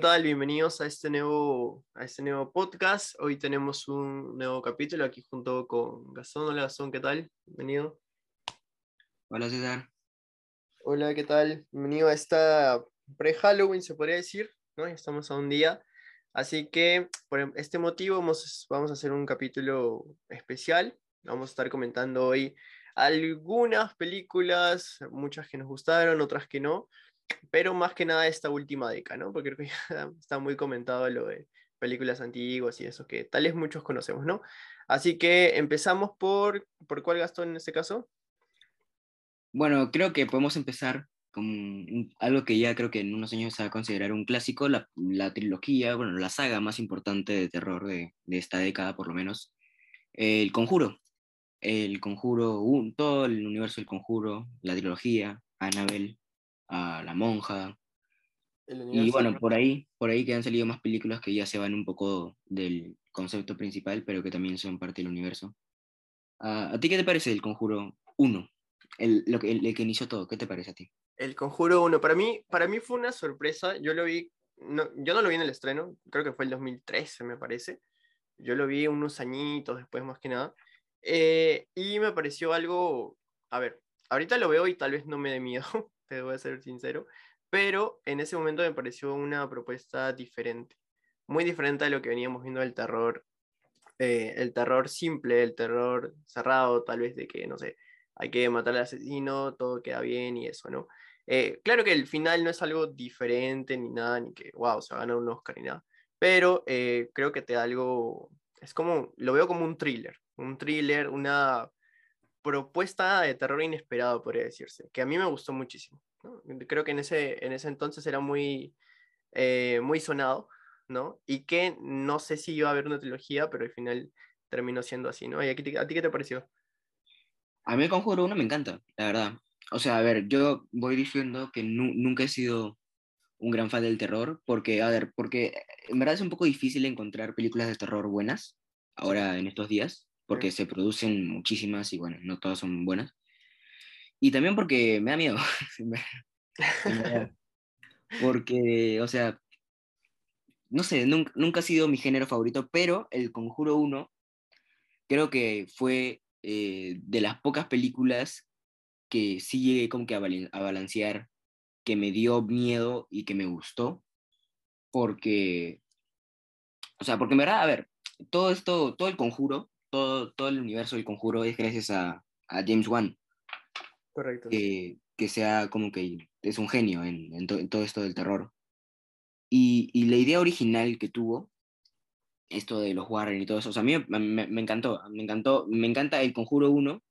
tal? Bienvenidos a este, nuevo, a este nuevo podcast. Hoy tenemos un nuevo capítulo aquí junto con Gastón. Hola Gastón, ¿qué tal? Bienvenido. Hola César. Hola, ¿qué tal? Bienvenido a esta pre-Halloween, se podría decir, ¿no? Estamos a un día. Así que por este motivo vamos, vamos a hacer un capítulo especial. Vamos a estar comentando hoy algunas películas, muchas que nos gustaron, otras que no, pero más que nada esta última década, ¿no? Porque creo que está muy comentado lo de películas antiguas y eso que tal vez muchos conocemos, ¿no? Así que empezamos por, ¿por cuál Gastón en este caso? Bueno, creo que podemos empezar con algo que ya creo que en unos años se va a considerar un clásico, la, la trilogía, bueno, la saga más importante de terror de, de esta década, por lo menos, El Conjuro. El Conjuro, un, todo el universo del Conjuro, la trilogía, Annabelle, a La Monja. Y bueno, por ahí, por ahí que han salido más películas que ya se van un poco del concepto principal, pero que también son parte del universo. ¿A ti qué te parece el Conjuro 1? El, lo que, el, que inició todo, ¿qué te parece a ti? El Conjuro 1, para mí, para mí fue una sorpresa. Yo lo vi, no, yo no lo vi en el estreno, creo que fue el 2013, me parece. Yo lo vi unos añitos después, más que nada. Eh, y me pareció algo, a ver, ahorita lo veo y tal vez no me dé miedo, te voy a ser sincero, pero en ese momento me pareció una propuesta diferente, muy diferente a lo que veníamos viendo del terror, eh, el terror simple, el terror cerrado, tal vez de que, no sé, hay que matar al asesino, todo queda bien y eso, ¿no? Eh, claro que el final no es algo diferente ni nada, ni que, wow, se va a un Oscar ni nada, pero eh, creo que te da algo, es como, lo veo como un thriller, un thriller, una propuesta de terror inesperado, podría decirse, que a mí me gustó muchísimo. Creo que en ese, en ese entonces era muy, eh, muy sonado, ¿no? Y que no sé si iba a haber una trilogía, pero al final terminó siendo así, ¿no? ¿Y a, ti, a ti qué te pareció? A mí el Conjuro 1 me encanta, la verdad. O sea, a ver, yo voy diciendo que nunca he sido un gran fan del terror, porque, a ver, porque en verdad es un poco difícil encontrar películas de terror buenas ahora en estos días porque se producen muchísimas y bueno, no todas son buenas. Y también porque me da miedo. porque, o sea, no sé, nunca, nunca, ha sido mi género favorito, pero El Conjuro 1 creo que fue eh, de las pocas películas que sí llegué como que a, balancear, que me dio miedo y que me gustó, porque, o sea, porque en verdad, a ver, todo esto, todo el conjuro todo, todo el universo del conjuro es gracias a, a James Wan. Correcto. Que, que, sea como que es un genio en, en, todo esto del terror. Y, y, la idea original que tuvo, esto de los Warren y todo eso, o sea, a mí me, me, encantó, me encantó, me encanta el Conjuro 1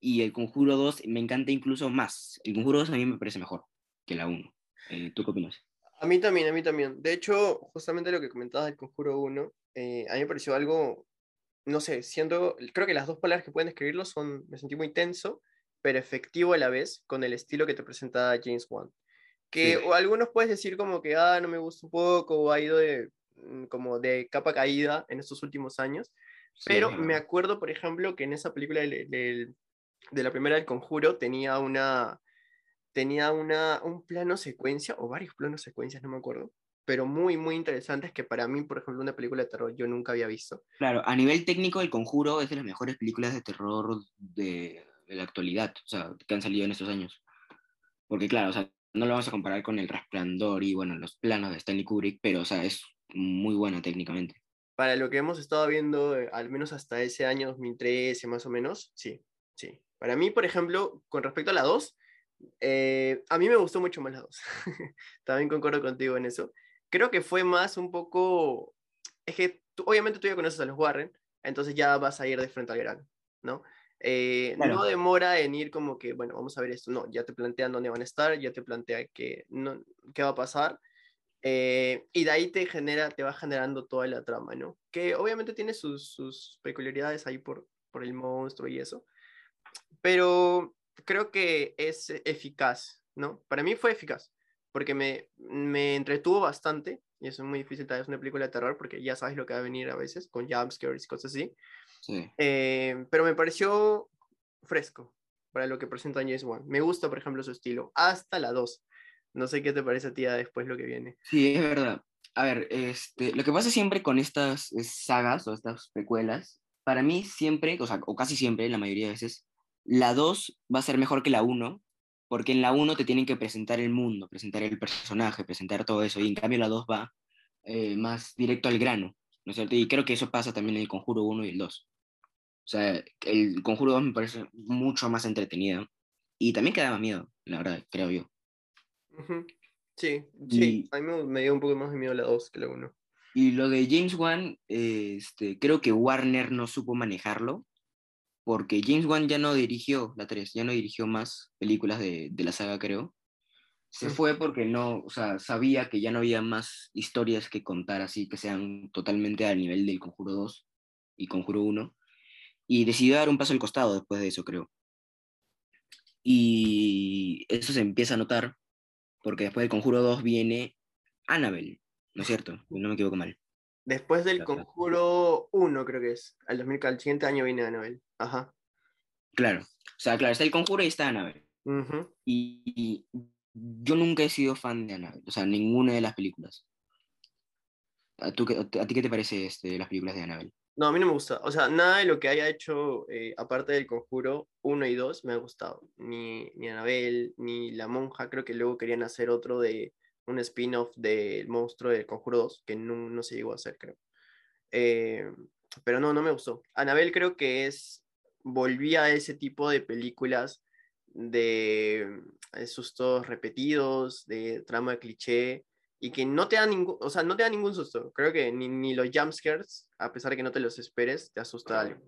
y el Conjuro 2 me encanta incluso más. El Conjuro 2 a mí me parece mejor que la 1. Eh, ¿Tú qué opinas? A mí también, a mí también. De hecho, justamente lo que comentabas del Conjuro 1, eh, a mí me pareció algo no sé, siendo, creo que las dos palabras que pueden describirlo son, me sentí muy tenso, pero efectivo a la vez, con el estilo que te presenta James Wan. Que o algunos puedes decir como que, ah, no me gusta un poco, o ha ido de, mm, como de capa caída en estos últimos años, pero me acuerdo, por ejemplo, que en esa película de, de, de la primera del Conjuro tenía una, tenía una, un plano secuencia, o varios planos secuencias, no me acuerdo, pero muy, muy interesantes que para mí, por ejemplo, una película de terror yo nunca había visto. Claro, a nivel técnico, El Conjuro es de las mejores películas de terror de, de la actualidad, o sea, que han salido en estos años. Porque claro, o sea, no lo vamos a comparar con El Resplandor y, bueno, los planos de Stanley Kubrick, pero, o sea, es muy buena técnicamente. Para lo que hemos estado viendo, eh, al menos hasta ese año 2013 más o menos, sí, sí. Para mí, por ejemplo, con respecto a la 2, eh, a mí me gustó mucho más la 2. También concuerdo contigo en eso creo que fue más un poco, es que tú, obviamente tú ya conoces a los Warren, entonces ya vas a ir de frente al grano, ¿no? Eh, no demora en ir como que, bueno, vamos a ver esto, no, ya te plantean dónde van a estar, ya te plantea qué, no, qué va a pasar, eh, y de ahí te genera, te va generando toda la trama, ¿no? Que obviamente tiene sus, sus peculiaridades ahí por, por el monstruo y eso, pero creo que es eficaz, ¿no? Para mí fue eficaz porque me, me entretuvo bastante, y eso es muy difícil tal vez una película de terror, porque ya sabes lo que va a venir a veces, con jumpscares y cosas así. Sí. Eh, pero me pareció fresco para lo que presenta James Wan. Me gusta, por ejemplo, su estilo, hasta la 2. No sé qué te parece a ti después lo que viene. Sí, es verdad. a ver, este, lo que pasa siempre con estas eh, sagas o estas precuelas, para mí siempre, o sea, o casi siempre, la mayoría de veces, la 2 va a ser mejor que la 1, porque en la 1 te tienen que presentar el mundo, presentar el personaje, presentar todo eso, y en cambio la 2 va eh, más directo al grano, ¿no es cierto? Y creo que eso pasa también en el Conjuro 1 y el 2. O sea, el Conjuro 2 me parece mucho más entretenido y también queda más miedo, la verdad, creo yo. Sí, sí, a mí me dio un poco más de miedo la 2 que la 1. Y lo de James Wan, este, creo que Warner no supo manejarlo, porque James Wan ya no dirigió la 3, ya no dirigió más películas de, de la saga, creo. Se Mm. fue porque no, o sea, sabía que ya no había más historias que contar así, que sean totalmente al nivel del Conjuro 2 y Conjuro 1, y decidió dar un paso al costado después de eso, creo. Y eso se empieza a notar porque después del Conjuro 2 viene Annabelle, ¿no es cierto? No me equivoco mal. Después del Claro. Conjuro 1, creo que es. Al, 2000, al siguiente año viene Annabelle. Ajá. Claro. O sea, claro, está el Conjuro y está Annabelle. Ujú. Y, y yo nunca he sido fan de Annabelle, o sea, ninguna de las películas. ¿A, tú, a ti qué te parece este, las películas de Annabelle? No, a mí no me gusta. O sea, nada de lo que haya hecho, eh, aparte del Conjuro 1 y 2, me ha gustado. Ni, ni Annabelle, ni La Monja. Creo que luego querían hacer otro de un spin-off del monstruo del Conjuro 2, que no, no se llegó a hacer, creo. Eh, pero no, no me gustó. Annabelle creo que es. Volvía a ese tipo de películas de eh, sustos repetidos, de trama cliché, y que no te da ningún, o sea, no te da ningún susto. Creo que ni, ni los jumpscares, a pesar de que no te los esperes, te asusta algo.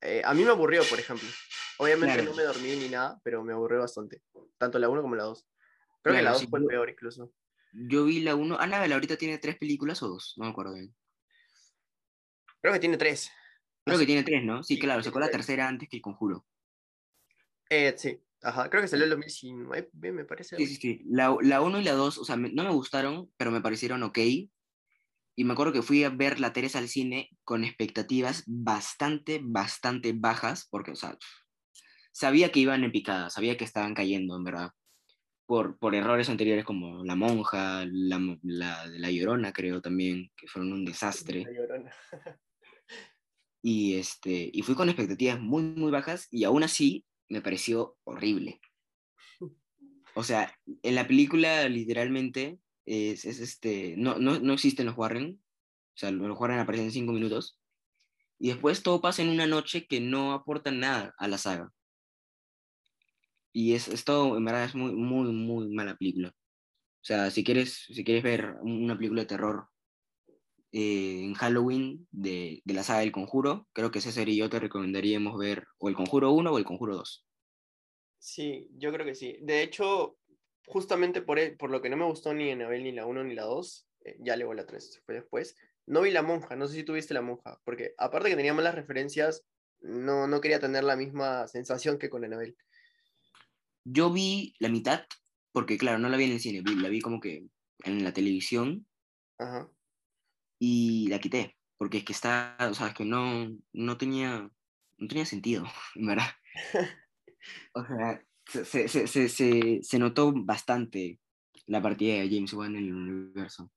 Eh, a mí me aburrió, por ejemplo. Obviamente Claro. no me dormí ni nada, pero me aburrió bastante. Tanto la 1 como la 2. Creo que la 2 sí, fue yo- peor incluso. Yo vi la 1. Annabelle ahorita tiene tres películas o dos, no me acuerdo bien. Creo que tiene 3. Creo que tiene tres, ¿no? Sí, Sí, claro, sacó la tres. tercera antes que el Conjuro. Eh, sí, ajá. Creo que salió el 2019, me parece. Sí, sí, sí. La, la 1 y la 2, o sea, me- no me gustaron, pero me parecieron ok. Y me acuerdo que fui a ver la Teresa al cine con expectativas bastante, bastante bajas, porque, o sea, sabía que iban en picada, sabía que estaban cayendo, en verdad. Por, por errores anteriores como La Monja, La, la, la Llorona, creo también, que fueron un desastre. La Llorona. Y, este, y fui con expectativas muy, muy bajas y aún así me pareció horrible. O sea, en la película literalmente es, es este, no, no, no existen los Warren, o sea, los Warren aparecen en cinco minutos, y después todo pasa en una noche que no aporta nada a la saga. Y es, es todo, en verdad, es muy, muy, muy mala película. O sea, si quieres, si quieres ver una película de terror eh, en Halloween de, de la saga del Conjuro, creo que César y yo te recomendaríamos ver o el Conjuro 1 o el Conjuro 2. Sí, yo creo que sí. De hecho, justamente por, e- por lo que no me gustó ni Annabelle ni la 1 ni la 2, eh, ya luego la 3 fue después, no vi la monja, no sé si tuviste la monja, porque aparte que tenía malas referencias, no, no quería tener la misma sensación que con Annabelle. Yo vi la mitad, porque claro, no la vi en el cine, la vi como que en la televisión Ajá. y la quité, porque es que está, o sea, es que no, no tenía, no tenía sentido, en verdad. O sea, se, se, se, se, notó bastante la partida de James Wan en el universo.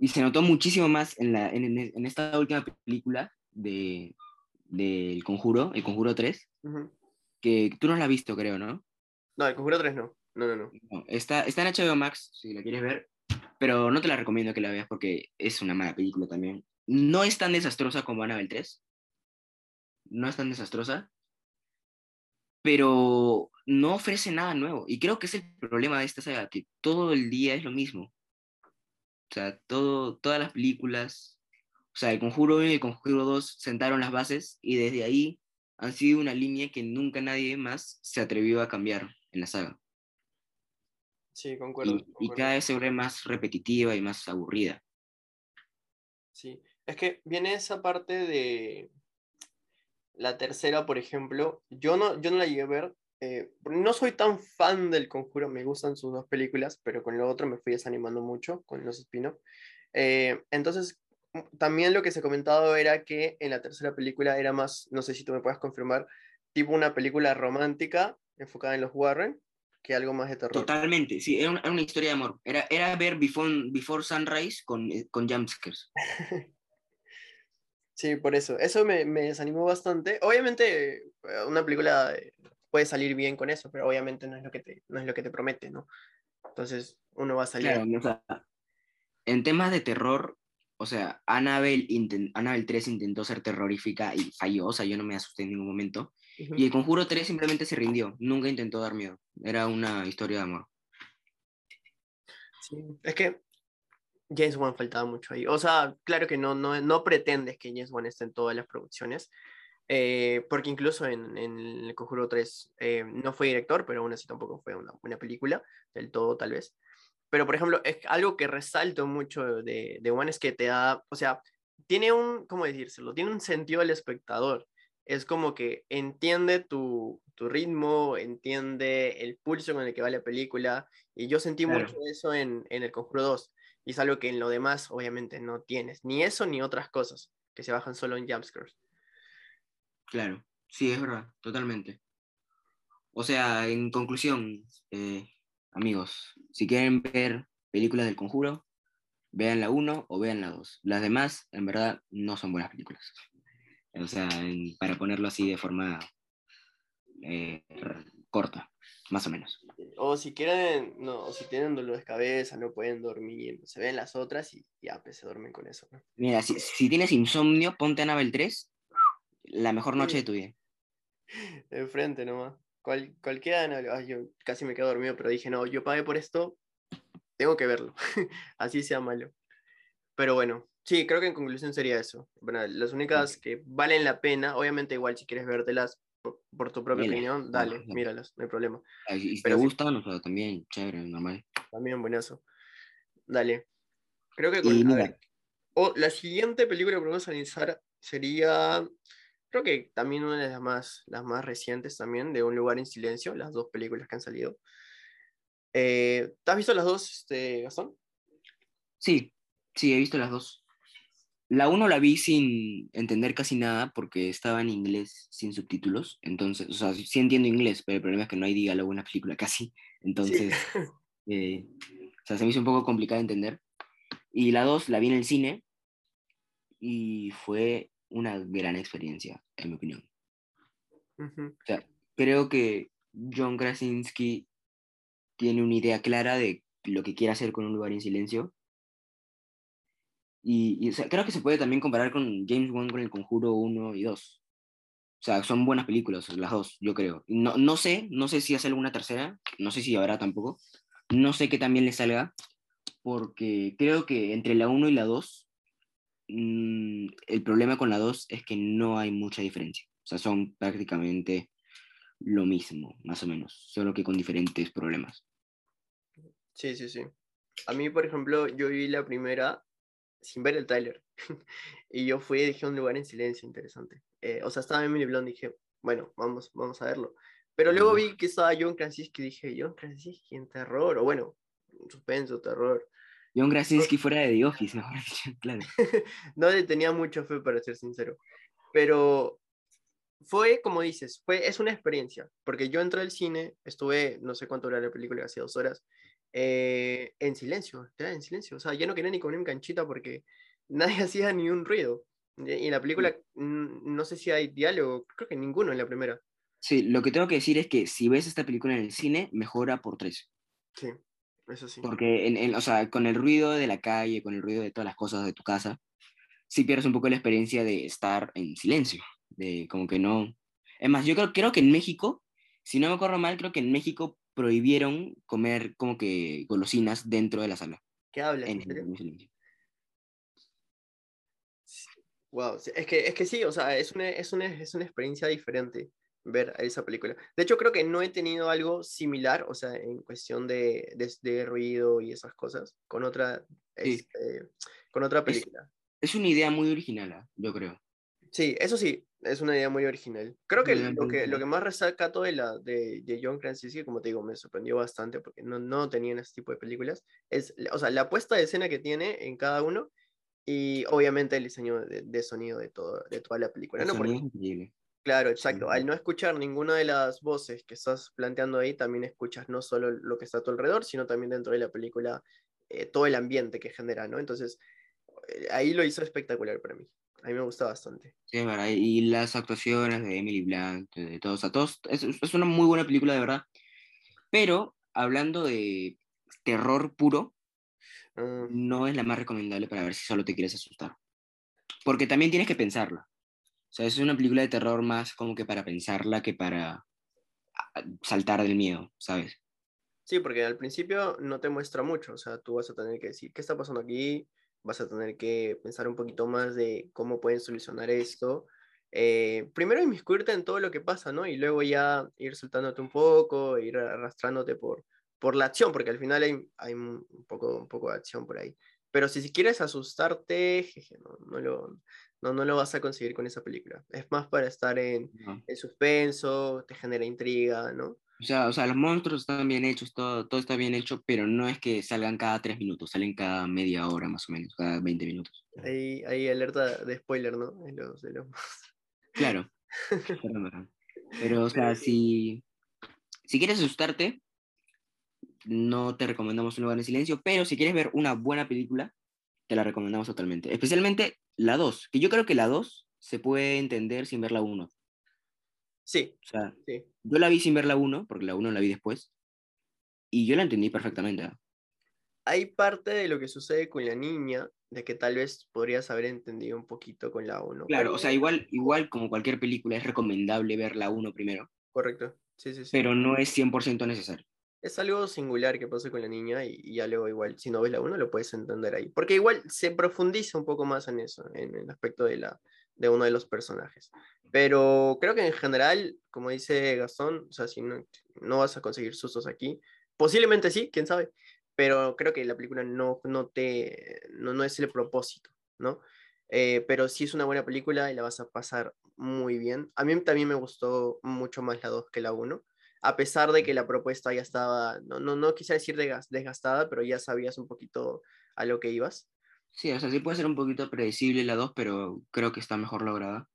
Y se notó muchísimo más en, la, en, en- esta última película de del Conjuro, el Conjuro 3, Ujú. que tú no la has visto, creo, ¿no? No, el Conjuro 3 no. No, está, está en HBO Max, si la quieres ver, pero no te la recomiendo que la veas porque es una mala película también. No es tan desastrosa como Annabelle 3. No es tan desastrosa, pero no ofrece nada nuevo. Y creo que es el problema de esta saga, que todo el día es lo mismo. O sea, todo, todas las películas, o sea, el Conjuro 1 y el Conjuro 2 sentaron las bases y desde ahí han sido una línea que nunca nadie más se atrevió a cambiar en la saga. Sí, concuerdo. Y, cada vez se vuelve más repetitiva y más aburrida. Sí, es que viene esa parte de la tercera, por ejemplo. Yo no, yo no la llegué a ver. eh, no soy tan fan del Conjuro, me gustan sus dos películas, pero con lo otro me fui desanimando mucho con los spin-off. Eh, entonces, también lo que se ha comentado era que en la tercera película era más, no sé si tú me puedes confirmar, tipo una película romántica enfocada en los Warren. que algo más de terror. Totalmente, sí, era una, historia de amor. Era, era ver Before, Before Sunrise con, eh, con jumpscares. sí, por eso. Eso me, me, desanimó bastante. Obviamente, eh, una película eh, puede salir bien con eso, pero obviamente no es lo que te, no es lo que te promete, ¿no? Entonces, uno va a salir. en temas de terror, o sea, Annabelle, Annabelle 3 intentó ser terrorífica y falló, o sea, yo no me asusté en ningún momento. Y el Conjuro 3 simplemente se rindió, nunca intentó dar miedo. Era una historia de amor. Sí, es que James Wan faltaba mucho ahí. O sea, claro que no, no, no pretendes que James Wan esté en todas las producciones, eh, porque incluso en, en, El Conjuro 3 eh, no fue director, pero aún así tampoco fue una buena película, del todo tal vez. Pero, por ejemplo, es algo que resalto mucho de, de Wan es que te da, o sea, tiene un, ¿cómo decírselo? Tiene un sentido al espectador es como que entiende tu, ritmo, entiende el pulso con el que va la película, y yo sentí mucho eso en, El Conjuro 2, y es algo que en lo demás obviamente no tienes, ni eso ni otras cosas, que se bajan solo en jumpscares. Claro, sí, es verdad, totalmente. O sea, en conclusión, eh, amigos, si quieren ver películas del Conjuro, vean la 1 o vean la 2. Las demás, en verdad, no son buenas películas. O sea, para ponerlo así de forma eh, corta, más o menos. O si quieren, no, si tienen dolor de cabeza, no pueden dormir, se ven las otras y ya, pues se duermen con eso. Mira, si, si, tienes insomnio, ponte Anabel 3, la mejor noche de tu vida. Enfrente nomás. Cual, cualquiera, Ay, yo casi me quedo dormido, pero dije, no, yo pagué por esto, tengo que verlo, así sea malo. Pero bueno, Sí, creo que en conclusión sería eso. Bueno, las únicas que valen la pena, obviamente igual si quieres vértelas por, por tu propia opinión, dale, míralas, no hay problema. Y si Pero te gustan, o sea, también chévere, normal. También buenazo. Dale. Creo que con, la siguiente película que podemos analizar sería, creo que también una de las más, las más recientes también, de Un lugar en silencio, las dos películas que han salido. Eh, ¿Te has visto las dos, este, Gastón? Sí, sí, he visto las dos. La uno la vi sin entender casi nada porque estaba en inglés sin subtítulos. Entonces, o sea, sí entiendo inglés, pero el problema es que no hay diálogo en la película casi. Entonces, eh, o sea, se me hizo un poco complicado de entender. Y la dos la vi en el cine y fue una gran experiencia, en mi opinión. O sea, creo que John Krasinski tiene una idea clara de lo que quiere hacer con un lugar en silencio y, creo que se puede también comparar con James Wan con El Conjuro 1 y 2. O sea, son buenas películas, las dos, yo creo. No, no sé, no sé si hace alguna tercera, no sé si habrá tampoco. No sé qué también le salga, porque creo que entre la 1 y la 2, mm, el problema con la 2 es que no hay mucha diferencia. O sea, son prácticamente lo mismo, más o menos, solo que con diferentes problemas. Sí, sí, sí. A mí, por ejemplo, yo vi la primera sin ver el tráiler. y yo fui y dije un lugar en silencio, interesante. Eh, o sea, estaba en Mini Blonde y dije, bueno, vamos, vamos a verlo. Pero luego vi que estaba John Krasinski y dije, John Krasinski en terror, o bueno, suspenso, terror. John Krasinski fuera de Office, mejor dicho, claro. no le tenía mucho fe, para ser sincero. Pero fue, como dices, fue, es una experiencia, porque yo entré al cine, estuve, no sé cuánto era la película, casi dos horas, eh, en silencio, en silencio. O sea, ya no quería ni comer mi canchita porque nadie hacía ni un ruido. Y en la película, no sé si hay diálogo, creo que ninguno en la primera. Sí, lo que tengo que decir es que si ves esta película en el cine, mejora por tres. Sí, eso sí. Porque, en, o sea, con el ruido de la calle, con el ruido de todas las cosas de tu casa, sí pierdes un poco la experiencia de estar en silencio. De como que no. Es más, yo creo, creo que en México, si no me acuerdo mal, creo que en México prohibieron comer como que golosinas dentro de la sala. ¿Qué hablas? En, Wow, es que, es que sí, o sea, es una, es, una, es una experiencia diferente ver esa película. De hecho, creo que no he tenido algo similar, o sea, en cuestión de, de, ruido y esas cosas, con otra, este, con otra película. Es, una idea muy original, ¿ah? yo creo. Sí, eso sí, es una idea muy original. Creo que lo que, lo que más resalta todo de, la, de, de John Krasinski, como te digo, me sorprendió bastante porque no, no tenían ese tipo de películas, es, o sea, la puesta de escena que tiene en cada uno y obviamente el diseño de, de sonido de, todo, de toda la película. El ¿no? increíble. Claro, exacto. Al no escuchar ninguna de las voces que estás planteando ahí, también escuchas no solo lo que está a tu alrededor, sino también dentro de la película eh, todo el ambiente que genera, ¿no? Entonces, eh, ahí lo hizo espectacular para mí. A mí me gusta bastante. Sí, es verdad. Y las actuaciones de Emily Blunt, de todos, a todos, es, es una muy buena película, de verdad. Pero, hablando de terror puro, Ah, no es la más recomendable para ver si solo te quieres asustar. Porque también tienes que pensarla. O sea, es una película de terror más como que para pensarla que para ah, saltar del miedo, ¿sabes? sí, porque al principio no te muestra mucho, o sea, tú vas a tener que decir, ¿qué está pasando aquí? Vas a tener que pensar un poquito más de cómo pueden solucionar esto. Eh, primero inmiscuirte en todo lo que pasa, ¿no? Y luego ya ir soltándote un poco, ir arrastrándote por, por la acción, porque al final hay, hay un, poco, un poco de acción por ahí. Pero si, si quieres asustarte, jeje, no, no, lo, no, no lo vas a conseguir con esa película. Es más para estar en, No. en suspenso, te genera intriga, ¿no? O sea, o sea, los monstruos están bien hechos, todo, todo está bien hecho, pero no es que salgan cada tres minutos, salen cada media hora más o menos, cada 20 minutos. Hay, hay alerta de spoiler, ¿no? De los, de los... Claro. Pero, o sea, si, si quieres asustarte, no te recomendamos Un lugar en silencio, pero si quieres ver una buena película, te la recomendamos totalmente. Especialmente la 2, que yo creo que la 2 se puede entender sin ver la 1. O Sí, sea, sí. yo la vi sin ver la 1, porque la 1 la vi después, y yo la entendí perfectamente. ¿ah? Hay parte de lo que sucede con la niña, de que tal vez podrías haber entendido un poquito con la 1. Claro, o sea, igual, igual como cualquier película es recomendable ver la 1 primero, Correcto. Sí, sí, sí. pero no es 100% necesario. es algo singular que pasa con la niña y, y ya luego igual, si no ves la 1 lo puedes entender ahí. Porque igual se profundiza un poco más en eso, en el aspecto de, la, de uno de los personajes. Pero creo que en general, como dice Gastón, o sea, si no, no vas a conseguir sustos aquí, posiblemente sí, quién sabe, pero creo que la película no, no, te, no, no es el propósito, ¿no? Eh, pero sí es una buena película y la vas a pasar muy bien. A mí también me gustó mucho más la 2 que la 1 a pesar de que la propuesta ya estaba, no, no, no quisiera decir desgas- desgastada, pero ya sabías un poquito a lo que ibas. Sí, o sea, sí puede ser un poquito predecible la 2, pero creo que está mejor lograda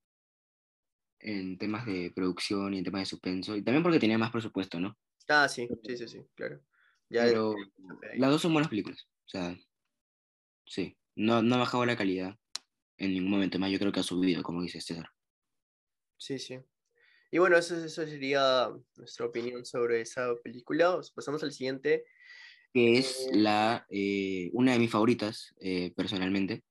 en temas de producción y en temas de suspenso, y también porque tenía más presupuesto, ¿no? Ah, sí, sí, sí, sí, claro. Ya Pero ahí. las dos son buenas películas, o sea, sí, no, no ha bajado la calidad en ningún momento más, yo creo que ha subido, como dice César. Sí, sí. Y bueno, eso, eso sería nuestra opinión sobre esa película. Pasamos al siguiente. Que es la, eh, una de mis favoritas, eh, personalmente,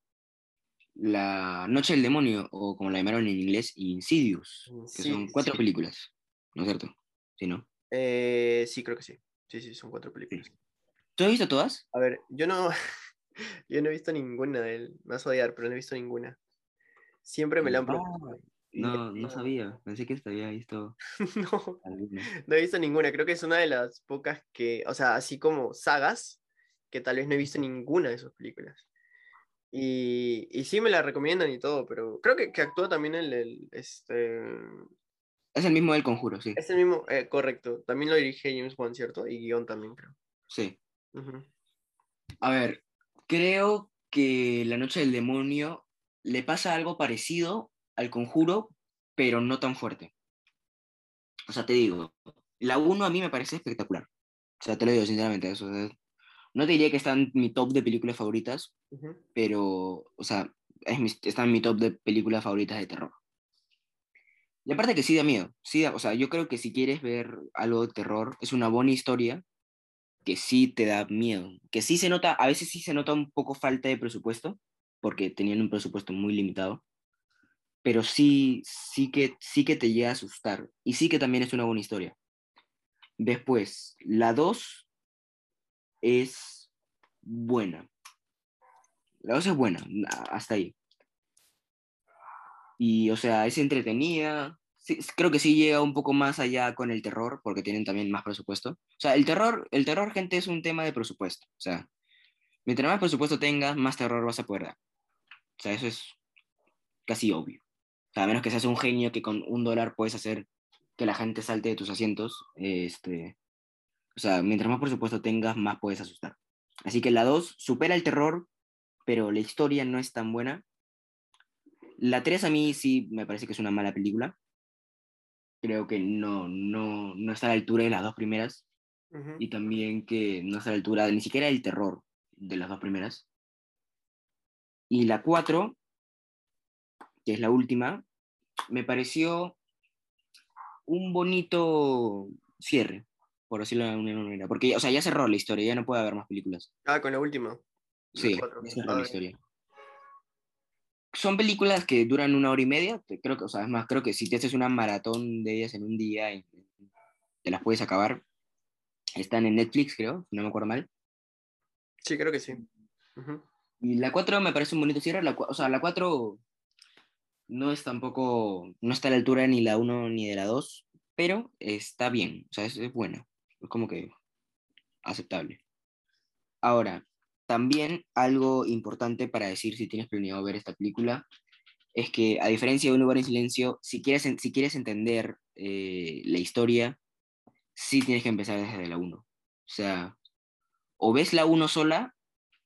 La Noche del Demonio, o como la llamaron en inglés, Insidious, que son cuatro sí. películas, ¿no es cierto? ¿Sí, no? Eh, sí, creo que sí. Sí, sí, son cuatro películas. ¿Tú has visto todas? A ver, yo no, yo no he visto ninguna de él. Me vas a odiar, pero no he visto ninguna. Siempre me la han y No, no sabía. Pensé que había visto No, alguna. no he visto ninguna. Creo que es una de las pocas que, o sea, así como sagas, que tal vez no he visto ninguna de sus películas. Y, y sí me la recomiendan y todo, pero creo que, que actúa también el, el, este, Es el mismo del Conjuro, sí. es el mismo, eh, correcto. También lo dirige James Wan, ¿cierto? Y guion también, creo. Sí. A ver, creo que La Noche del Demonio le pasa algo parecido al Conjuro, pero no tan fuerte. O sea, te digo, la 1 a mí me parece espectacular. O sea, te lo digo sinceramente. Eso, es- no te diría que está en mi top de películas favoritas, Ujú. pero, o sea, es mi- está en mi top de películas favoritas de terror. Y aparte que sí da miedo, sí da- o sea, yo creo que si quieres ver algo de terror, es una buena historia que sí te da miedo, que sí se nota, a veces sí se nota un poco falta de presupuesto, porque tenían un presupuesto muy limitado, pero sí, sí que, sí que te llega a asustar, y sí que también es una buena historia. Después, la 2 es buena. La 2 es buena, hasta ahí. Y, o sea, es entretenida. Sí, creo que sí llega un poco más allá con el terror, porque tienen también más presupuesto. O sea, el terror, el terror, gente, es un tema de presupuesto. O sea, mientras más presupuesto tengas, más terror vas a poder dar. O sea, eso es casi obvio. A menos que seas un genio que con un dólar puedes hacer que la gente salte de tus asientos. Este, o sea, mientras más presupuesto tengas, más puedes asustar. Así que la 2 supera el terror, pero la historia no es tan buena. La 3 a mí sí me parece que es una mala película. creo que no, no, no está a la altura de las dos primeras Ujú. y también que no está a la altura ni siquiera del terror de las dos primeras. Y la 4, que es la última, me pareció un bonito cierre, por decirlo de alguna manera. Porque, o sea, ya cerró la historia, ya no puede haber más películas. Ah, con la última. Sí, ya cerró la historia. Son películas que duran una hora y media, creo que, o sea, es más, creo que si te haces una maratón de ellas en un día, y te las puedes acabar. Están en Netflix, creo, si no me acuerdo mal. Sí, creo que sí. Y la 4 me parece un bonito cierre. La, o sea, la 4 no es tampoco, no está a la altura ni la 1 ni de la 2, pero está bien, o sea, es, es buena. Es como que aceptable. Ahora, también algo importante para decir si tienes planeado ver esta película es que, a diferencia de Un lugar en silencio, si quieres, si quieres entender eh, la historia, sí tienes que empezar desde la 1. O sea, o ves la 1 sola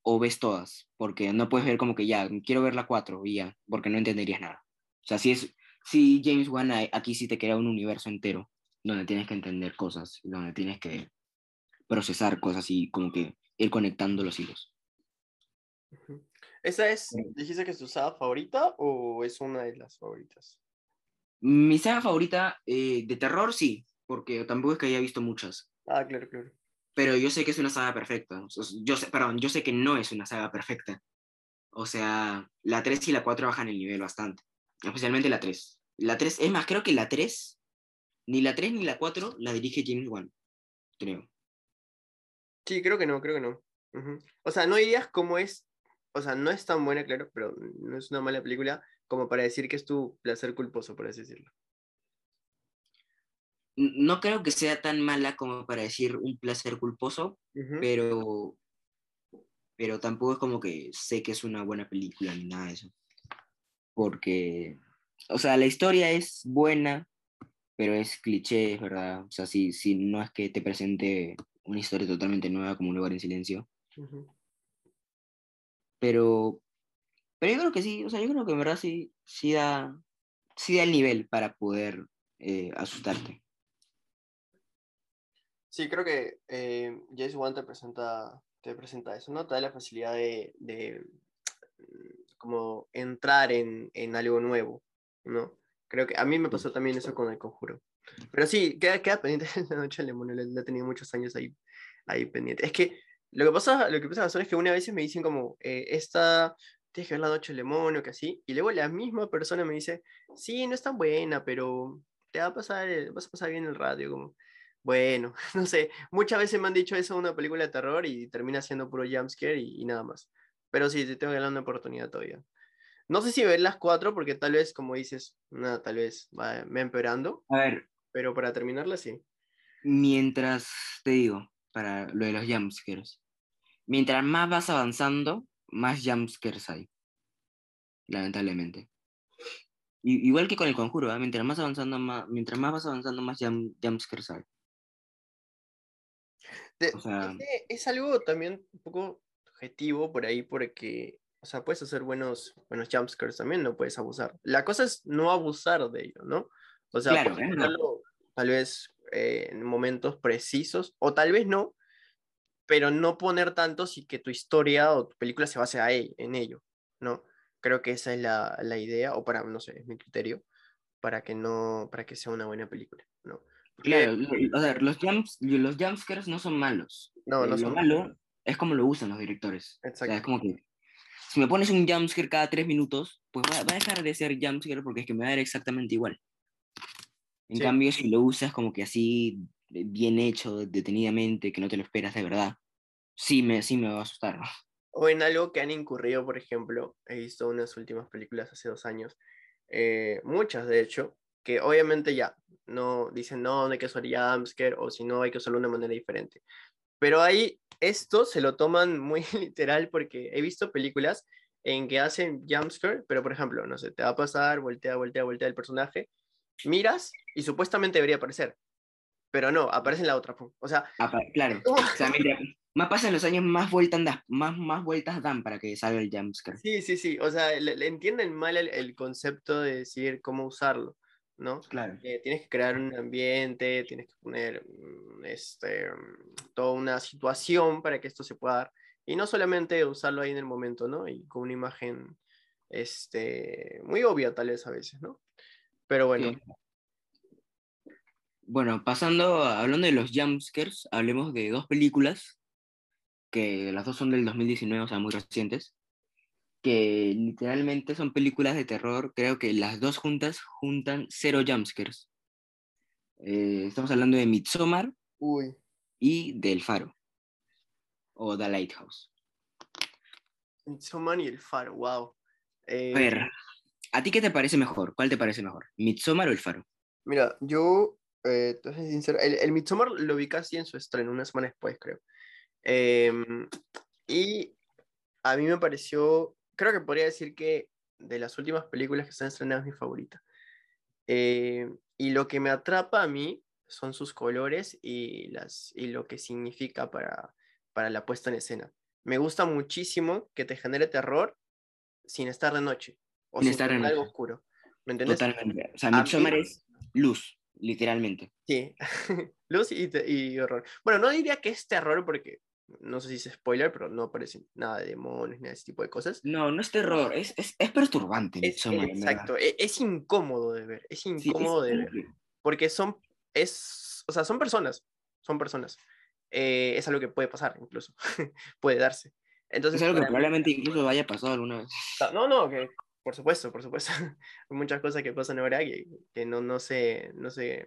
o ves todas, porque no puedes ver como que ya, quiero ver la 4 y ya, porque no entenderías nada. O sea, si es, si James Wan aquí sí te crea un universo entero, donde tienes que entender cosas, donde tienes que procesar cosas y como que ir conectando los hilos. ¿Esa es, dijiste que es tu saga favorita o es una de las favoritas? Mi saga favorita eh, de terror, sí, porque tampoco es que haya visto muchas, Ah, claro, claro. pero yo sé que es una saga perfecta. Yo sé, perdón, yo sé que no es una saga perfecta. O sea, la 3 y la 4 bajan el nivel bastante, especialmente la 3. La 3, es más, creo que la 3, ni la 3 ni la 4 la dirige James Wan, creo. Sí, creo que no, creo que no. O sea, no dirías cómo es, o sea, no es tan buena, claro, pero no es una mala película como para decir que es tu placer culposo, por así decirlo. No creo que sea tan mala como para decir un placer culposo, pero, pero tampoco es como que sé que es una buena película ni nada de eso. Porque, o sea, la historia es buena, pero es cliché, es verdad. O sea, si, si no es que te presente una historia totalmente nueva como un lugar en silencio. Pero, pero yo creo que sí, o sea, yo creo que en verdad sí, sí da, sí da el nivel para poder eh, asustarte. Sí, creo que eh, James Wan te presenta, te presenta eso, ¿no? Te da la facilidad de, de, como entrar en, en algo nuevo, ¿no? Creo que a mí me pasó también eso con El Conjuro. Pero sí, queda, queda pendiente la noche del demonio, la he tenido muchos años ahí, ahí pendiente. Es que lo que pasa, lo que pasa es que una vez me dicen como, eh, esta, tienes que ver la noche del demonio, que así, y luego la misma persona me dice, sí, no es tan buena, pero te va a pasar, el- vas a pasar bien el radio, como, bueno, no sé, muchas veces me han dicho eso de una película de terror y termina siendo puro jumpscare y, y nada más. Pero sí, te tengo que dar una oportunidad todavía. No sé si ver las cuatro, porque tal vez, como dices, nada, tal vez va, va empeorando, A ver, pero para terminarla sí. mientras, te digo, para lo de los jumpscares, mientras más vas avanzando, más jumpscares hay, lamentablemente. Y- igual que con el conjuro, ¿ah? mientras más avanzando, más, mientras más vas avanzando, más jump, jumpscares hay. De- O sea- es, es algo también un poco objetivo por ahí, porque, o sea, puedes hacer buenos, buenos jumpscares también, no puedes abusar. La cosa es no abusar de ello, ¿no? O sea, Claro, hacerlo tal vez eh, en momentos precisos, o tal vez no, pero no poner tantos y que tu historia o tu película se base a e- en ello, ¿no? Creo que esa es la, la idea, o para, no sé, es mi criterio, para que no, para que sea una buena película, ¿no? Porque- Claro, o sea, los, jumps, los jumpscares no son malos. No, no Eh, son Lo malo es como lo usan los directores. O sea, Exacto. es como que si me pones un jumpscare cada tres minutos, pues va, va a dejar de ser jumpscare porque es que me va a dar exactamente igual. En Sí. cambio, si lo usas como que así, bien hecho, detenidamente, que no te lo esperas de verdad, sí me, sí me va a asustar. O en algo que han incurrido, por ejemplo, he visto unas últimas películas hace dos años, eh, muchas de hecho, que obviamente ya no dicen no, no hay que usar jumpscare o si no hay que usarlo de una manera diferente. Pero ahí esto se lo toman muy literal porque he visto películas en que hacen jumpscare, pero por ejemplo, no sé, te va a pasar, voltea, voltea, voltea el personaje, miras y supuestamente debería aparecer, pero no, aparece en la otra. O sea, claro. O sea, mientras más pasan los años, más vueltas, dan, más, más vueltas dan para que salga el jumpscare. Sí, sí, sí. O sea, le, le entienden mal el, el concepto de decir cómo usarlo. ¿No? Claro. Eh, tienes que crear un ambiente, tienes que poner mm, este, mm, toda una situación para que esto se pueda dar. Y no solamente usarlo ahí en el momento, ¿no? Y con una imagen este, muy obvia tal vez a veces, ¿no? Pero bueno. Sí. Bueno, pasando, hablando de los jumpscares, hablemos de dos películas, que las dos son del 2019, o sea, muy recientes, que literalmente son películas de terror, creo que las dos juntas juntan cero jumpscares. Eh, estamos hablando de Midsommar Uy. y del Faro, o The Lighthouse. Midsommar y el faro, wow. Eh, A ver, ¿a ti qué te parece mejor? ¿Cuál te parece mejor? ¿Midsommar o el Faro? Mira, yo, eh, te soy sincero, el, el Midsommar lo vi casi en su estreno, una semana después, creo. Em, y a mí me pareció, creo que podría decir que de las últimas películas que están estrenadas es mi favorita. Eh, y lo que me atrapa a mí son sus colores y, las, y lo que significa para, para la puesta en escena. Me gusta muchísimo que te genere terror sin estar de noche o Sin sin, estar tener algo noche. oscuro. ¿Me entiendes? Totalmente. O sea, mí- Midsommar es luz, literalmente. Sí, luz y, y horror. Bueno, no diría que es terror porque no sé si es spoiler, pero no aparece nada de demonios ni de ese tipo de cosas. No, no es terror, es, es, es perturbante Es, exacto, e- es, incómodo de ver, es Sí, incómodo de ver, porque son, es, o sea, son personas, son personas. Eh, es algo que puede pasar incluso, puede darse. Entonces, Es algo que para probablemente incluso haya pasado alguna vez. No, no, que por supuesto, por supuesto. Hay muchas cosas que pasan ahora que, que no, no, se, no, se,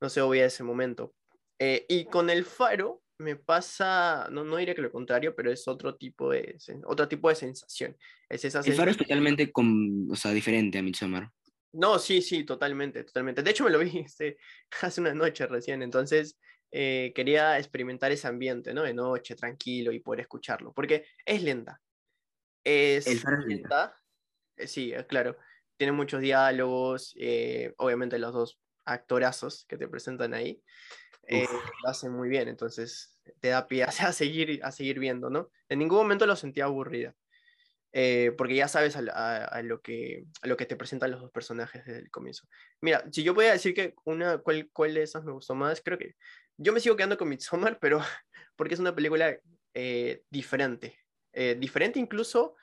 no se obvia ese momento. Eh, y con el faro me pasa, no, no diría que lo contrario, pero es otro tipo de, otro tipo de sensación. Es esa El faro es totalmente com- o sea, diferente a Midsommar. No, sí, sí, totalmente, totalmente. De hecho, me lo vi este, hace una noche recién, entonces eh, quería experimentar ese ambiente, ¿no? De noche, tranquilo y poder escucharlo, porque es lenta. Es El faro es lenta. lenta, eh, sí, eh, claro. Tiene muchos diálogos, eh, obviamente los dos actorazos que te presentan ahí eh, lo hacen muy bien, entonces te da pie a, a seguir, a seguir viendo, ¿no? En ningún momento lo sentí aburrida eh, porque ya sabes a, a- a lo que, a lo que te presentan los dos personajes desde el comienzo. Mira, si yo podía decir que una, cuál, cuál de esas me gustó más, creo que yo me sigo quedando con Midsommar, pero porque es una película eh, diferente. Eh, diferente incluso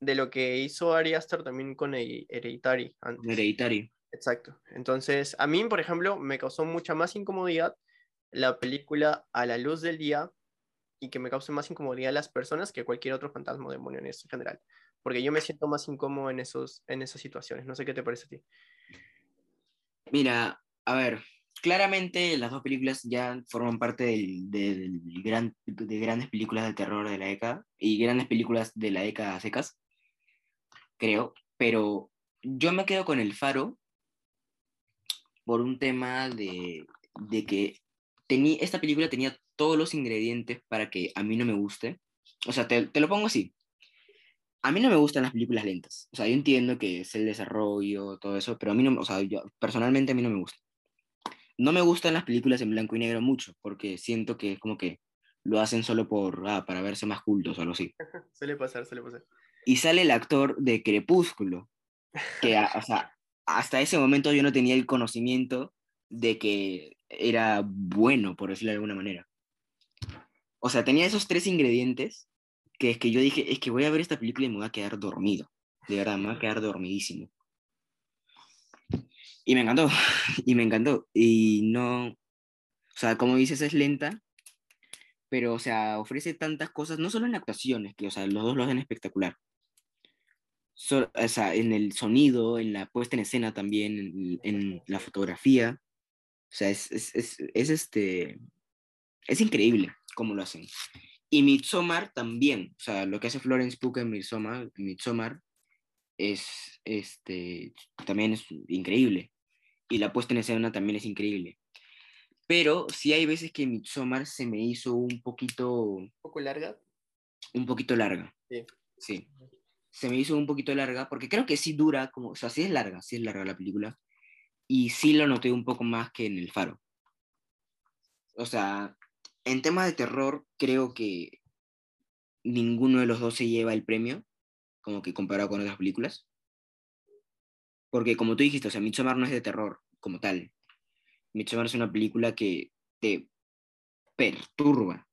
de lo que hizo Ari Aster también con He- Hereditary antes. Hereditary. Exacto. Entonces, a mí, por ejemplo, me causó mucha más incomodidad la película a la luz del día y que me cause más incomodidad a las personas que cualquier otro fantasma o demonio en esto en general. Porque yo me siento más incómodo en, esos, en esas situaciones. No sé qué te parece a ti. Mira, a ver, claramente las dos películas ya forman parte del, del gran, de grandes películas de terror de la década y grandes películas de la década a secas, creo, pero yo me quedo con El Faro por un tema de, de que tení, esta película tenía todos los ingredientes para que a mí no me guste. O sea, te, te lo pongo así. A mí no me gustan las películas lentas. O sea, yo entiendo que es el desarrollo, todo eso, pero a mí no, o sea, yo, personalmente a mí no me gusta. No me gustan las películas en blanco y negro mucho, porque siento que es como que lo hacen solo por, ah, para verse más cultos o algo así. Suele pasar, suele pasar. Y sale el actor de Crepúsculo, que, o sea, hasta ese momento yo no tenía el conocimiento de que era bueno, por decirlo de alguna manera. O sea, tenía esos tres ingredientes que es que yo dije, es que voy a ver esta película y me voy a quedar dormido. De verdad, me voy a quedar dormidísimo. Y me encantó, y me encantó. Y no, o sea, como dices, es lenta, pero, o sea, ofrece tantas cosas, no solo en actuaciones, que, o sea, los dos lo hacen espectacular. O sea, en el sonido, en la puesta en escena también, en la fotografía. O sea, es, es, es, es este, es increíble cómo lo hacen. Y Midsommar también, o sea, lo que hace Florence Pugh en Midsommar, Midsommar es, este, también es increíble. Y la puesta en escena también es increíble. Pero sí hay veces que Midsommar se me hizo un poquito, Un poco larga. un poquito larga. Sí. Sí. Se me hizo un poquito larga, porque creo que sí dura, como, o sea, sí es larga, sí es larga la película. Y sí lo noté un poco más que en El Faro. O sea, en temas de terror, creo que ninguno de los dos se lleva el premio, como que comparado con otras películas. Porque como tú dijiste, o sea, Midsommar no es de terror como tal. Midsommar es una película que te perturba.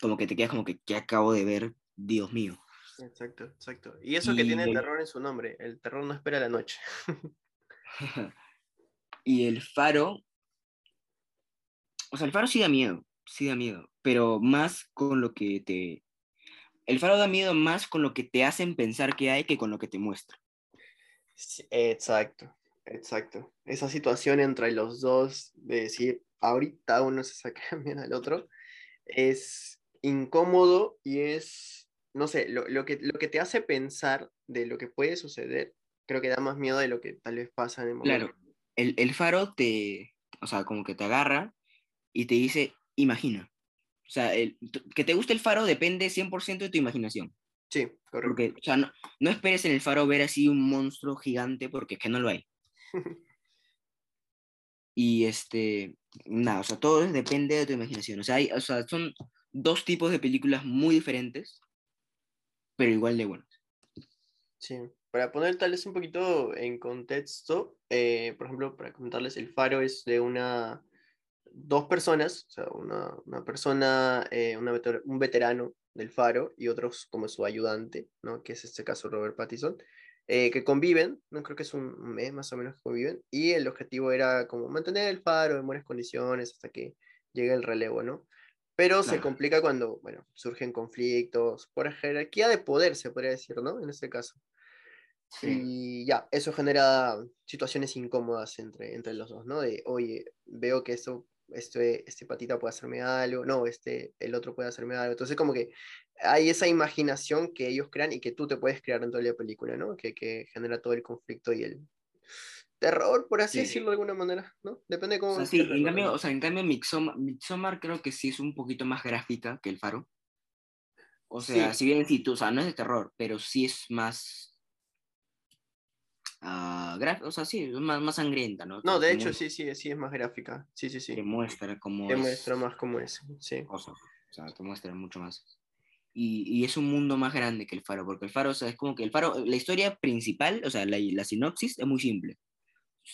Como que te quedas como que, ¿qué acabo de ver? Dios mío. Exacto, exacto. Y eso que Y tiene el- terror en su nombre, el terror no espera la noche. y el faro, o sea, el faro sí da miedo, sí da miedo, pero más con lo que te... El faro da miedo más con lo que te hacen pensar que hay que con lo que te muestra. Sí, exacto, exacto. Esa situación entre los dos de decir, ahorita uno se saca bien al otro, es incómodo y es, no sé, lo, lo que, lo que te hace pensar de lo que puede suceder, creo que da más miedo de lo que tal vez pasa en el momento. Claro, el, el faro te, o sea, como que te agarra y te dice, imagina. O sea, el- que te guste el faro depende 100% de tu imaginación. Sí, correcto. Porque, o sea, no, no esperes en el faro ver así un monstruo gigante porque es que no lo hay. Y este, nada, o sea, todo depende de tu imaginación. O sea, hay, o sea, son dos tipos de películas muy diferentes, pero igual de buenas. Sí, para poner tal vez un poquito en contexto, eh, por ejemplo, para comentarles, el faro es de una, dos personas, o sea, una, una persona, eh, una veter- un veterano del faro y otros como su ayudante, ¿no? Que es este caso Robert Pattinson, eh, que conviven, no creo que es un mes más o menos que conviven, y el objetivo era como mantener el faro en buenas condiciones hasta que llegue el relevo, ¿no? Pero se Claro. complica cuando, bueno, surgen conflictos por jerarquía de poder, se podría decir, ¿no? En este caso. Y ya, eso genera situaciones incómodas entre, entre los dos, ¿no? De, oye, veo que esto, este, este patita puede hacerme algo, no, este, el otro puede hacerme algo. Entonces, como que hay esa imaginación que ellos crean y que tú te puedes crear dentro de la película, ¿no? Que, que genera todo el conflicto y el terror, por así Sí. decirlo de alguna manera, ¿no? Depende de O cómo sea, sí, en cambio, o sea, en cambio Midsommar, Midsommar creo que sí es un poquito más gráfica que el faro. O sea, Sí. si bien sí, tú, o sea, no es de terror, pero sí es más... graf- o sea, sí, es más, más sangrienta, ¿no? No, de hecho, sí, sí, sí es más gráfica. Sí, sí, sí. Te muestra cómo Te es muestra más cómo es, sí. cosa, o sea, te muestra mucho más. Y, y es un mundo más grande que el faro, porque el faro, o sea, es como que el faro, la historia principal, o sea, la, la sinopsis es muy simple.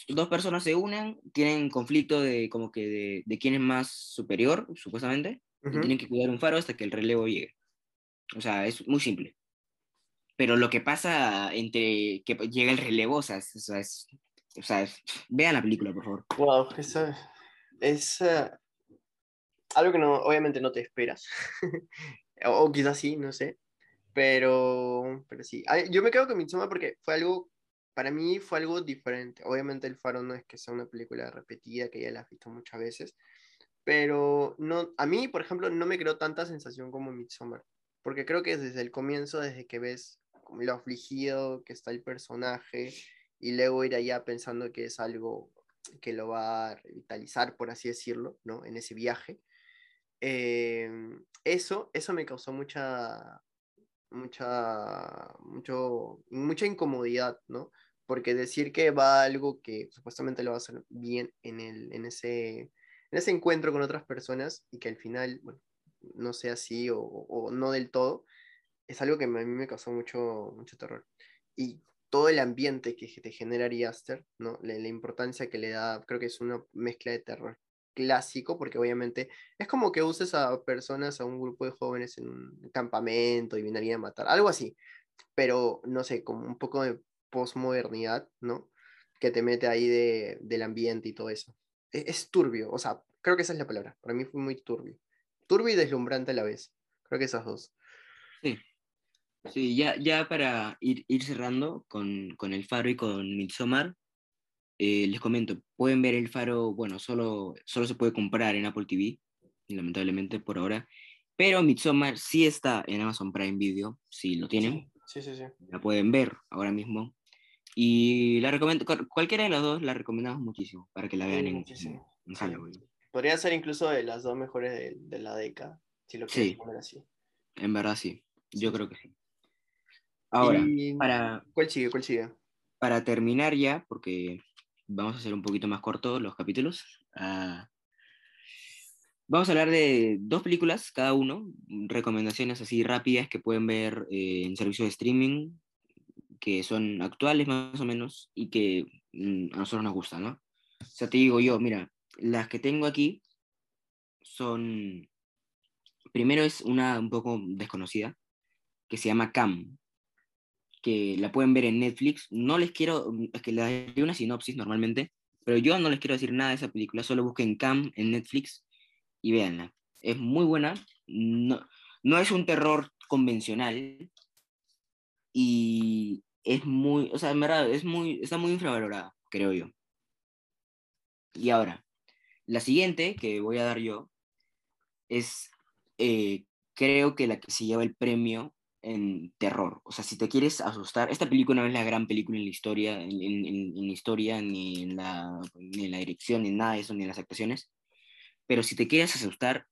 Dos personas se unen, tienen conflicto de como que de, de quién es más superior, supuestamente, y Ujú. tienen que cuidar un faro hasta que el relevo llegue. O sea, es muy simple. Pero lo que pasa entre que llega el relevo, o sea, es, o sea, es- o sea, es- vean la película, por favor. Wow, esa es eh, algo que no, obviamente no te esperas. o, o quizás sí, no sé. Pero, pero sí. Ah, Yo me quedo con Midsommar porque fue algo, para mí fue algo diferente. Obviamente El Faro no es que sea una película repetida, que ya la has visto muchas veces. Pero no, a mí, por ejemplo, no me creó tanta sensación como Midsommar. Porque creo que desde el comienzo, desde que ves lo afligido que está el personaje y luego ir allá pensando que es algo que lo va a revitalizar, por así decirlo, ¿no? En ese viaje. Eh, eso, eso me causó mucha, mucha, mucho, mucha incomodidad, ¿no? Porque decir que va a algo que supuestamente lo va a hacer bien en, el, en, ese, en ese encuentro con otras personas y que al final, bueno, no sea así o no del todo, es algo que a mí me causó mucho, mucho terror. Y todo el ambiente que te genera Ari Aster, ¿no? La, importancia que le da, creo que es una mezcla de terror clásico, porque obviamente es como que uses a personas, a un grupo de jóvenes en un campamento y vienen a matar, algo así, pero no sé, como un poco de posmodernidad, ¿no? Que te mete ahí de, del ambiente y todo eso. Es, es, turbio, o sea, creo que esa es la palabra, para mí fue muy turbio. Turbio y deslumbrante a la vez, creo que esas dos. Sí, Sí, ya, ya para ir, ir cerrando con, con, El Faro y con Midsommar, eh, les comento, pueden ver El Faro, bueno, solo, solo se puede comprar en Apple TV, lamentablemente por ahora, pero Midsommar sí está en Amazon Prime Video, si lo tienen, sí, sí, sí, la pueden ver ahora mismo. Y la recomiendo, cualquiera de las dos la recomendamos muchísimo para que la vean en, en. Podría ser incluso de las dos mejores de, de la década, si lo quieres sí, poner así. En verdad sí, yo creo que sí. Ahora, y... para, ¿cuál sigue? ¿Cuál sigue? Para terminar ya, porque vamos a hacer un poquito más cortos los capítulos, uh, vamos a hablar de dos películas cada uno, recomendaciones así rápidas que pueden ver eh, en servicios de streaming, que son actuales más o menos y que mm, a nosotros nos gusta, ¿no? O sea, te digo yo, mira, las que tengo aquí son, primero es una un poco desconocida, que se llama Cam, que la pueden ver en Netflix. No les quiero, es que le daré una sinopsis normalmente, pero yo no les quiero decir nada de esa película, solo busquen Cam en Netflix y véanla. Es muy buena, no, no es un terror convencional y es muy, o sea, en verdad, es muy, está muy infravalorada, creo yo. Y ahora, la siguiente que voy a dar yo es, eh, creo que la que se lleva el premio en terror. O sea, si te quieres asustar, esta película no es la gran película en la historia, en, en, historia, ni en, la, ni en la dirección, ni en nada de eso, ni en las actuaciones. Pero si te quieres asustar,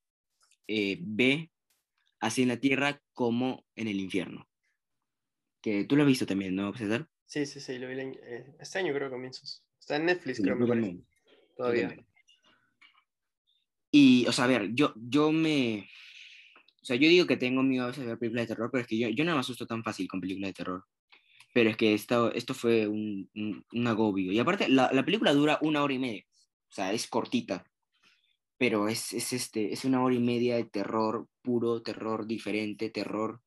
eh, ve así en la tierra como en el infierno. Que tú lo has visto también, ¿no, César? Sí, sí, sí, lo vi eh, este año creo que comienzos. Está en Netflix, creo. que Todavía. Y, o sea, a ver, yo, yo me... O sea, yo digo que tengo miedo a veces de ver películas de terror, pero es que yo, yo no me asusto tan fácil con películas de terror. Pero es que esto, esto fue un, un, agobio. Y aparte, la, la, película dura una hora y media. O sea, es cortita. Pero es, es, este, es una hora y media de terror puro, terror diferente, terror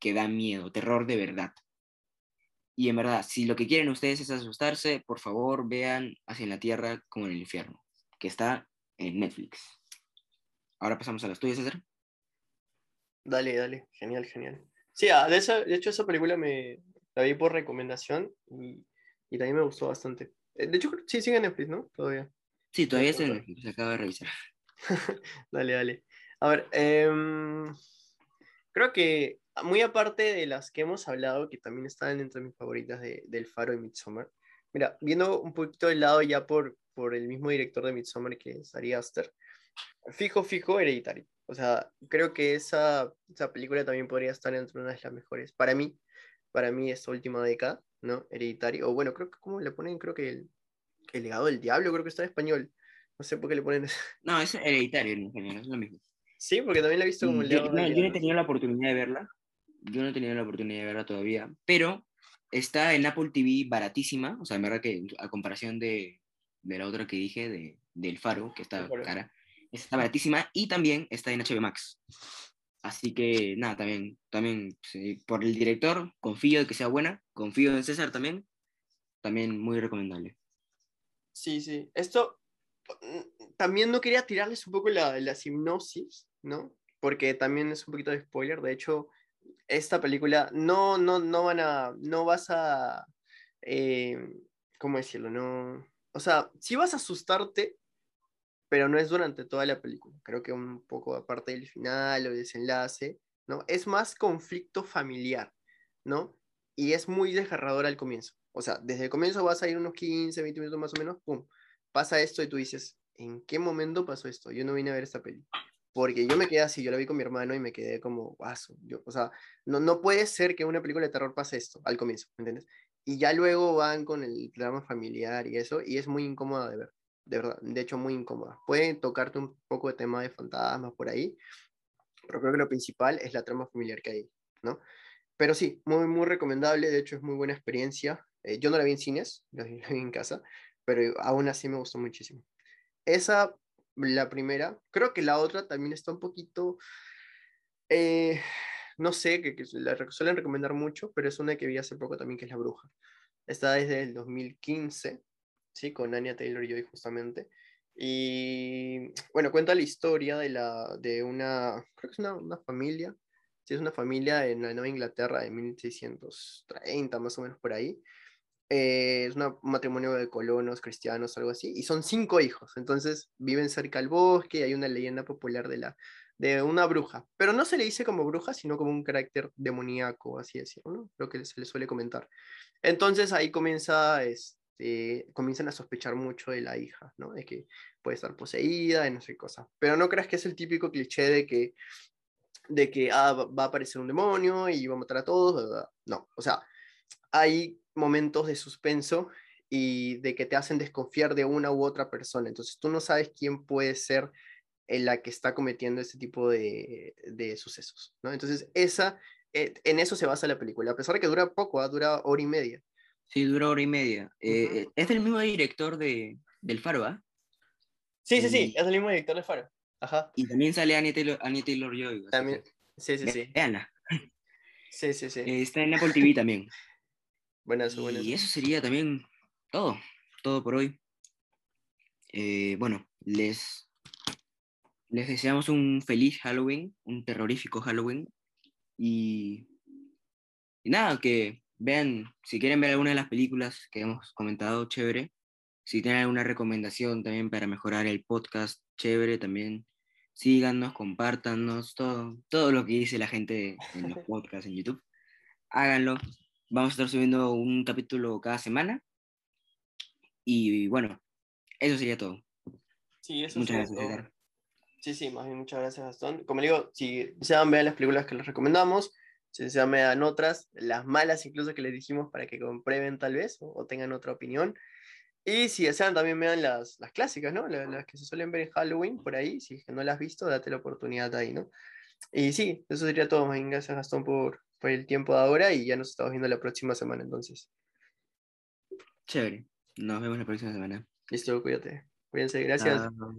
que da miedo, terror de verdad. Y en verdad, si lo que quieren ustedes es asustarse, por favor vean Hacia la Tierra como en el infierno, que está en Netflix. Ahora pasamos a las tuyas, César. Dale, dale, genial, genial. Sí, ah, de, de hecho esa película me la vi por recomendación y, y también me gustó bastante. Eh, de hecho, sí sigue en Netflix, ¿no? Todavía. Sí, todavía está en Netflix, se acaba de revisar. dale, dale. A ver, eh, creo que muy aparte de las que hemos hablado, que también están entre mis favoritas de, del Faro y Midsommar, mira, viendo un poquito del lado ya por, por el mismo director de Midsommar, que es Ari Aster, fijo, fijo, Hereditary. O sea, creo que esa, esa película también podría estar entre una de las mejores. Para mí, para mí, esta última década, ¿no? Hereditary. O bueno, creo que, ¿cómo le ponen? Creo que el, el legado del diablo, creo que está en español. No sé por qué le ponen eso. No, es Hereditary en general, es lo mismo. Sí, porque también la he visto como el legado yo, no, yo no he tenido la oportunidad de verla. Yo no he tenido la oportunidad de verla todavía. Pero está en Apple TV baratísima. O sea, en verdad que a comparación de, de la otra que dije, de, del Faro, que está cara está baratísima y también está en HBO Max. Así que nada, también, también por el director, confío de que sea buena, confío en César también, también muy recomendable. Sí, sí. Esto mm, también no quería tirarles un poco la, la hipnosis, ¿no? Porque también es un poquito de spoiler. De hecho, esta película no, no, no van a, no vas a, eh, ¿cómo decirlo? No, o sea, si vas a asustarte, pero no es durante toda la película. Creo que un poco aparte del final o desenlace, ¿no? Es más conflicto familiar, ¿no? Y es muy desgarrador al comienzo. O sea, desde el comienzo vas a ir unos 15, 20 minutos más o menos, ¡pum! Pasa esto y tú dices, ¿en qué momento pasó esto? Yo no vine a ver esta peli. Porque yo me quedé así, yo la vi con mi hermano y me quedé como, guaso. Yo, o sea, no, no puede ser que una película de terror pase esto al comienzo, ¿me entiendes? Y ya luego van con el drama familiar y eso, y es muy incómoda de ver de verdad, de hecho muy incómoda. Pueden tocarte un poco de tema de fantasmas por ahí, pero creo que lo principal es la trama familiar que hay, ¿no? Pero sí, muy, muy recomendable, de hecho es muy buena experiencia. Eh, yo no la vi en cines, la vi, en casa, pero aún así me gustó muchísimo. Esa, la primera, creo que la otra también está un poquito, eh, no sé, que, que la suelen recomendar mucho, pero es una que vi hace poco también, que es La Bruja. Está desde el 2015 ¿sí? Con Anya Taylor-Joy justamente. Y bueno, cuenta la historia de, la, de una, creo que es una, una familia, sí, es una familia en la Nueva Inglaterra de 1630, más o menos por ahí. Eh, es un matrimonio de colonos cristianos, algo así, y son cinco hijos, entonces viven cerca del bosque y hay una leyenda popular de, la, de una bruja, pero no se le dice como bruja, sino como un carácter demoníaco, así decirlo, ¿no? Lo que se le suele comentar. Entonces ahí comienza, es, este, comienzan a sospechar mucho de la hija, ¿no? De que puede estar poseída, y no sé qué cosa. Pero no creas que es el típico cliché de que, de que ah, va a aparecer un demonio y va a matar a todos. No, o sea, hay momentos de suspenso y de que te hacen desconfiar de una u otra persona. Entonces tú no sabes quién puede ser la que está cometiendo este tipo de, de sucesos. Entonces esa, eh, en eso se basa la película, a pesar de que dura poco, ¿ah? dura hora y media Sí, duró hora y media. Eh, es del mismo director de, del Faro, ¿ah? Sí, sí, sí, Y- es el mismo director de Faro. Ajá. Y también sale Anya Taylor, Anya Taylor-Joy. así También. Sí, sí, sí. véanla. Sí, sí, sí. Eh, está en Apple TV también. Buenazo, buenazo. Y eso sería también todo, todo por hoy. Eh, bueno, les, les deseamos un feliz Halloween, un terrorífico Halloween. Y, y nada, que vean, si quieren ver alguna de las películas que hemos comentado, chévere. Si tienen alguna recomendación también para mejorar el podcast, chévere también. Síganos, compártanos, todo, todo lo que dice la gente en los podcasts en YouTube. Háganlo. Vamos a estar subiendo un capítulo cada semana. Y bueno, eso sería todo. Sí, eso Muchas gracias, todo. Sí, sí, más bien muchas gracias, Gastón. Como digo, si desean ver las películas que les recomendamos, si desean vean otras, las malas incluso que les dijimos para que comprueben tal vez o, o tengan otra opinión. Y si desean también vean las, las clásicas, ¿no? La- Las, que se suelen ver en Halloween por ahí. Si es que no las has visto, date la oportunidad ahí, ¿no? Y sí, eso sería todo. Gracias, Gastón, por, por el tiempo de ahora y ya nos estamos viendo la próxima semana entonces. Chévere. Nos vemos la próxima semana. Listo, cuídate. Cuídense, gracias. Chao.